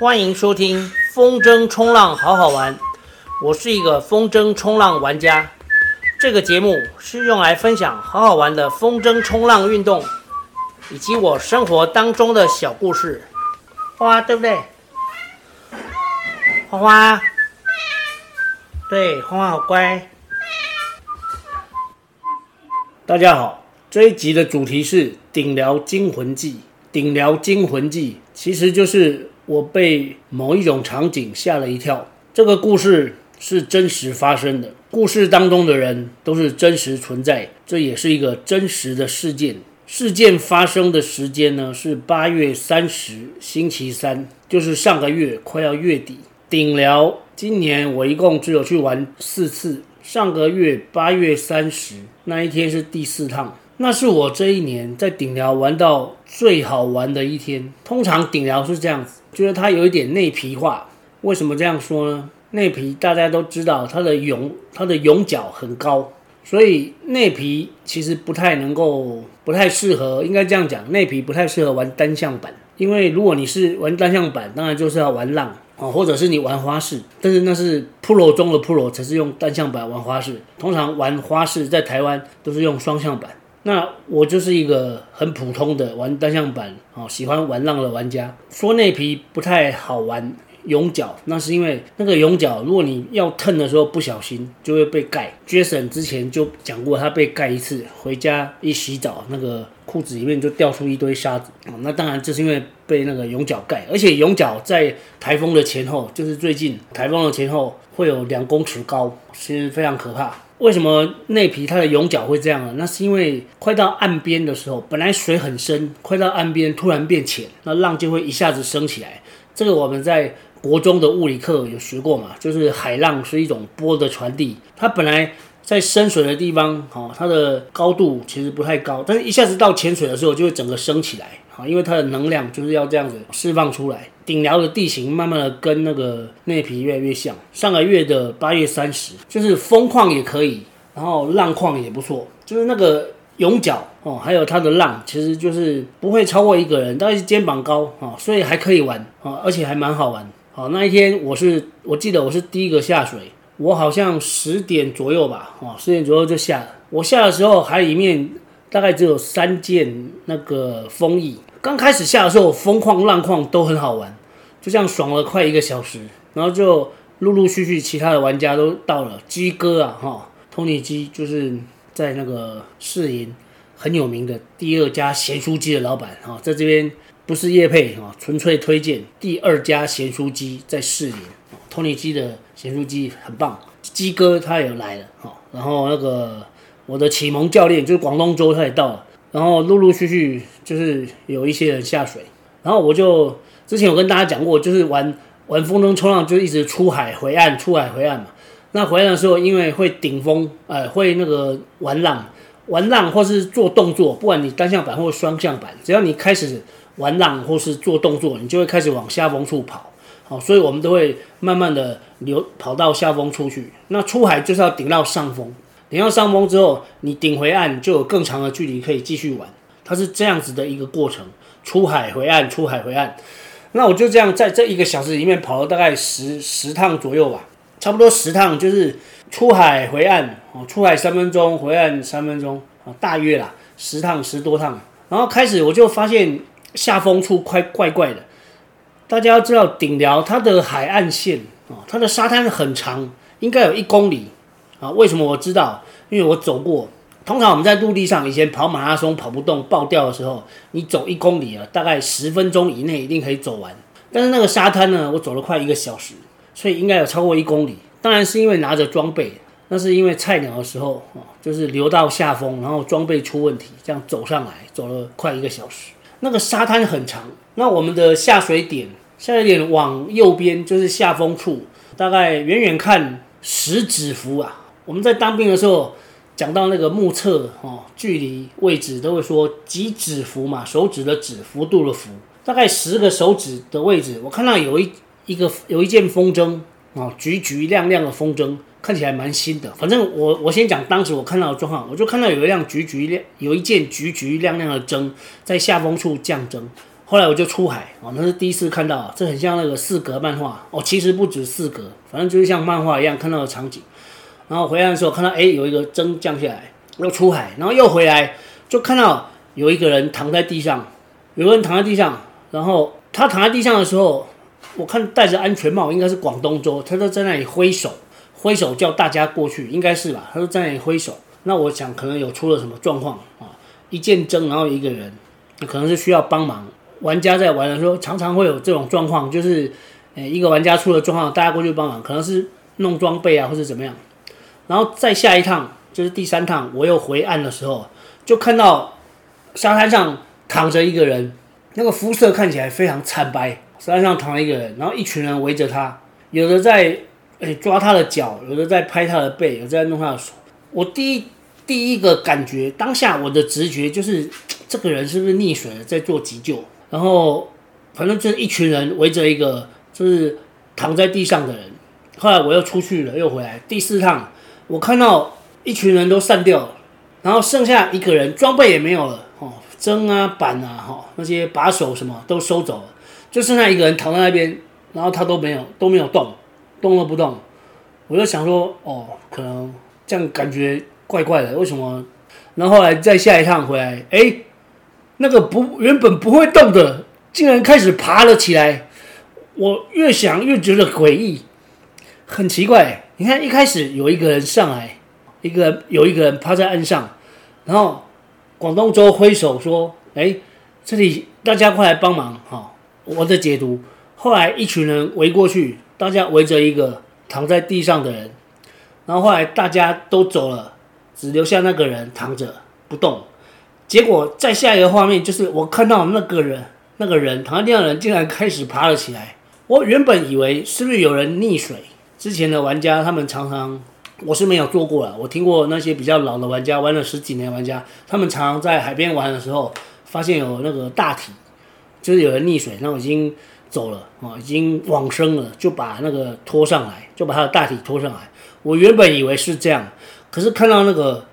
欢迎收听风筝冲浪好好玩，我是一个风筝冲浪玩家。这个节目是用来分享好好玩的风筝冲浪运动，以及我生活当中的小故事。花花对不对？花花，对，花花好乖。大家好，这一集的主题是《顶寮惊魂记》。《顶寮惊魂记》其实就是我被某一种场景吓了一跳。这个故事是真实发生的，故事当中的人都是真实存在，这也是一个真实的事件。事件发生的时间呢是八月三十，星期三，就是上个月快要月底。顶寮今年我一共只有去玩四次，上个月八月三十那一天是第四趟，那是我这一年在顶寮玩到最好玩的一天。通常顶寮是这样子，觉得它有一点内皮化。为什么这样说呢？内皮大家都知道，它的涌它的涌角很高。所以内皮其实不太能够，不太适合，应该这样讲，内皮不太适合玩单向板，因为如果你是玩单向板，当然就是要玩浪啊，或者是你玩花式，但是那是 Pro 中的 Pro 才是用单向板玩花式，通常玩花式在台湾都是用双向板。那我就是一个很普通的玩单向板啊，喜欢玩浪的玩家，说内皮不太好玩。涌角，那是因为那个涌角，如果你要腾的时候不小心，就会被盖。Jason 之前就讲过，他被盖一次，回家一洗澡，那个裤子里面就掉出一堆沙子。那当然就是因为被那个涌角盖，而且涌角在台风的前后，就是最近台风的前后会有两公尺高，其实非常可怕。为什么内皮它的涌角会这样呢？那是因为快到岸边的时候，本来水很深，快到岸边突然变浅，那浪就会一下子升起来。这个我们在国中的物理课有学过嘛？就是海浪是一种波的传递，它本来在深水的地方，哈，它的高度其实不太高，但是一下子到浅水的时候，就会整个升起来，啊，因为它的能量就是要这样子释放出来。顶寮的地形慢慢的跟那个内皮越来越像。上个月的八月三十，就是风况也可以，然后浪况也不错，就是那个。涌角哦，还有它的浪，其实就是不会超过一个人，大概是肩膀高啊，所以还可以玩啊，而且还蛮好玩。好，那一天我是我记得我是第一个下水，我好像十点左右吧，啊，十点左右就下了。我下的时候海里面大概只有三件那个风翼。刚开始下的时候，风况浪况都很好玩，就这样爽了快一个小时，然后就陆陆续续其他的玩家都到了，鸡哥啊，哈，托尼鸡就是。在那个士林很有名的第二家咸酥鸡的老板哈，在这边不是业配哈，纯粹推荐第二家咸酥鸡在士林，托尼鸡的咸酥鸡很棒，鸡哥他也来了哈，然后那个我的启蒙教练就是广东周他也到了，然后陆陆续续就是有一些人下水，然后我就之前有跟大家讲过，就是玩玩风筝冲浪就一直出海回岸，出海回岸嘛。那回来的时候，因为会顶风，呃，会那个玩浪，玩浪或是做动作，不管你单向板或双向板，只要你开始玩浪或是做动作，你就会开始往下风处跑，好，所以我们都会慢慢的流跑到下风出去。那出海就是要顶到上风，顶到上风之后，你顶回岸就有更长的距离可以继续玩，它是这样子的一个过程，出海回岸，出海回岸。那我就这样在这一个小时里面跑了大概十十趟左右吧。差不多十趟，就是出海回岸，哦，出海三分钟，回岸三分钟，啊，大约啦，十趟十多趟。然后开始我就发现下风处快怪怪的。大家要知道顶寮它的海岸线啊，它的沙滩很长，应该有一公里啊。为什么我知道？因为我走过。通常我们在陆地上以前跑马拉松跑不动爆掉的时候，你走一公里啊，大概十分钟以内一定可以走完。但是那个沙滩呢，我走了快一个小时。所以应该有超过一公里，当然是因为拿着装备，那是因为菜鸟的时候哦，就是流到下风，然后装备出问题，这样走上来走了快一个小时。那个沙滩很长，那我们的下水点，下水点往右边就是下风处，大概远远看十指幅啊。我们在当兵的时候讲到那个目测哦，距离位置都会说几指幅嘛，手指的指，幅度的幅，大概十个手指的位置，我看到有一。一个有一件风筝啊，橘橘亮亮的风筝，看起来蛮新的。反正我我先讲当时我看到的状况，我就看到有一辆橘橘亮，有一件橘橘亮亮的筝在下风处降筝。后来我就出海哦，那是第一次看到，这很像那个四格漫画哦，其实不止四格，反正就是像漫画一样看到的场景。然后回来的时候看到，哎，有一个针降下来，又出海，然后又回来，就看到有一个人躺在地上，有个人躺在地上，然后他躺在地上的时候，我看戴着安全帽，应该是广东州，他就在那里挥手，挥手叫大家过去，应该是吧？他就在那里挥手，那我想可能有出了什么状况啊，一见针，然后一个人，可能是需要帮忙。玩家在玩的时候，常常会有这种状况，就是，呃，一个玩家出了状况，大家过去帮忙，可能是弄装备啊，或者怎么样。然后再下一趟，就是第三趟，我又回岸的时候，就看到沙滩上躺着一个人，那个肤色看起来非常惨白。沙滩上躺了一个人，然后一群人围着他，有的在诶抓他的脚，有的在拍他的背，有的在弄他的手。我第一第一个感觉，当下我的直觉就是，这个人是不是溺水了，在做急救？然后，反正就是一群人围着一个就是躺在地上的人。后来我又出去了，又回来。第四趟，我看到一群人都散掉了，然后剩下一个人，装备也没有了，哦，针啊板啊，哈，那些把手什么都收走了，就剩下一个人躺在那边，然后他都没有都没有动，动都不动。我就想说，哦，可能这样感觉怪怪的，为什么？然后后来再下一趟回来，哎。那个不原本不会动的，竟然开始爬了起来。我越想越觉得诡异，很奇怪。你看，一开始有一个人上来，一个有一个人趴在岸上，然后广东州挥手说：“哎，这里大家快来帮忙！”哈，我的解读。后来一群人围过去，大家围着一个躺在地上的人，然后后来大家都走了，只留下那个人躺着不动。结果再下一个画面就是我看到那个人，那个人躺在地上的人竟然开始爬了起来。我原本以为是不是有人溺水？之前的玩家他们常常，我是没有做过了。我听过那些比较老的玩家，玩了十几年玩家，他们常常在海边玩的时候，发现有那个大体，就是有人溺水，然后已经走了啊，已经往生了，就把那个拖上来，就把他的大体拖上来。我原本以为是这样，可是看到那个。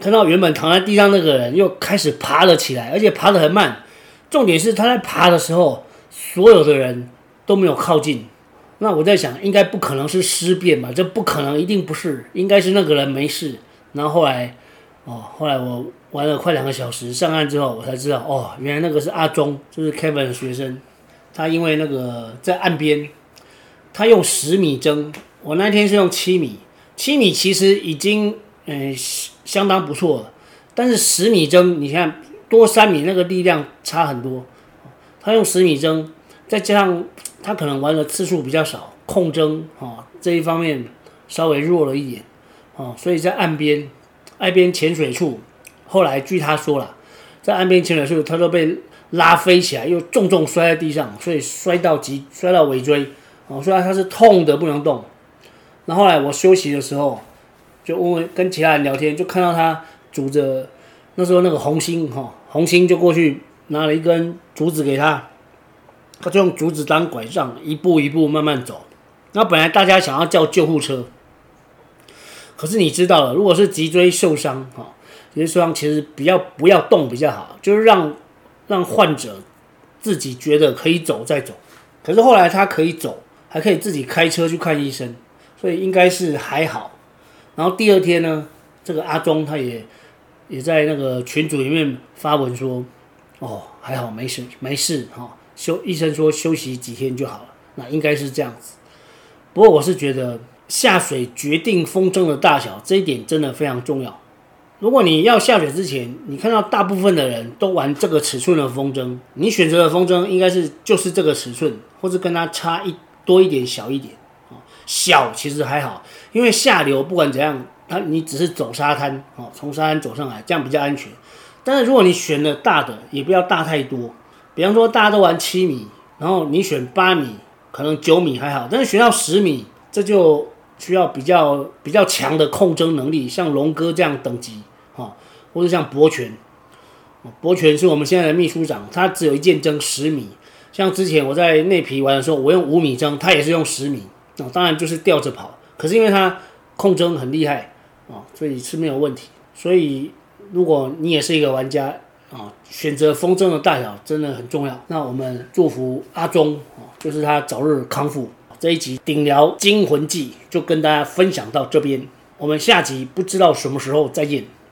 看到原本躺在地上那个人又开始爬了起来，而且爬得很慢。重点是他在爬的时候，所有的人都没有靠近。那我在想，应该不可能是尸变吧？这不可能，一定不是，应该是那个人没事。然后后来，哦，后来我玩了快两个小时，上岸之后我才知道，哦，原来那个是阿忠，就是 Kevin 的学生。他因为那个在岸边，他用十米针，我那天是用七米，七米其实已经，嗯。相当不错了，但是十米针，你看多三米，那个力量差很多。他用十米针，再加上他可能玩的次数比较少，控针啊这一方面稍微弱了一点啊，所以在岸边岸边潜水处，后来据他说了，在岸边潜水处他都被拉飞起来，又重重摔在地上，所以摔到脊摔到尾椎哦，虽然他是痛的不能动。那后来我休息的时候。就问问跟其他人聊天，就看到他拄着那时候那个红星哈，红星就过去拿了一根竹子给他，他就用竹子当拐杖，一步一步慢慢走。那本来大家想要叫救护车，可是你知道了，如果是脊椎受伤哈，脊椎受伤其实比较不要动比较好，就是让让患者自己觉得可以走再走。可是后来他可以走，还可以自己开车去看医生，所以应该是还好。然后第二天呢，这个阿忠他也也在那个群组里面发文说，哦，还好没事没事哈，休医生说休息几天就好了，那应该是这样子。不过我是觉得下水决定风筝的大小这一点真的非常重要。如果你要下水之前，你看到大部分的人都玩这个尺寸的风筝，你选择的风筝应该是就是这个尺寸，或者跟它差一多一点小一点。小其实还好，因为下流不管怎样，它你只是走沙滩哦，从沙滩走上来，这样比较安全。但是如果你选了大的，也不要大太多。比方说大家都玩七米，然后你选八米，可能九米还好，但是选到十米，这就需要比较比较强的控筝能力，像龙哥这样等级哦，或者像博权，博权是我们现在的秘书长，他只有一件筝十米。像之前我在内皮玩的时候，我用五米筝，他也是用十米。哦，当然就是吊着跑，可是因为他控筝很厉害啊，所以是没有问题。所以如果你也是一个玩家，啊，选择风筝的大小真的很重要。那我们祝福阿忠啊，就是他早日康复。这一集顶疗惊魂记就跟大家分享到这边，我们下集不知道什么时候再见。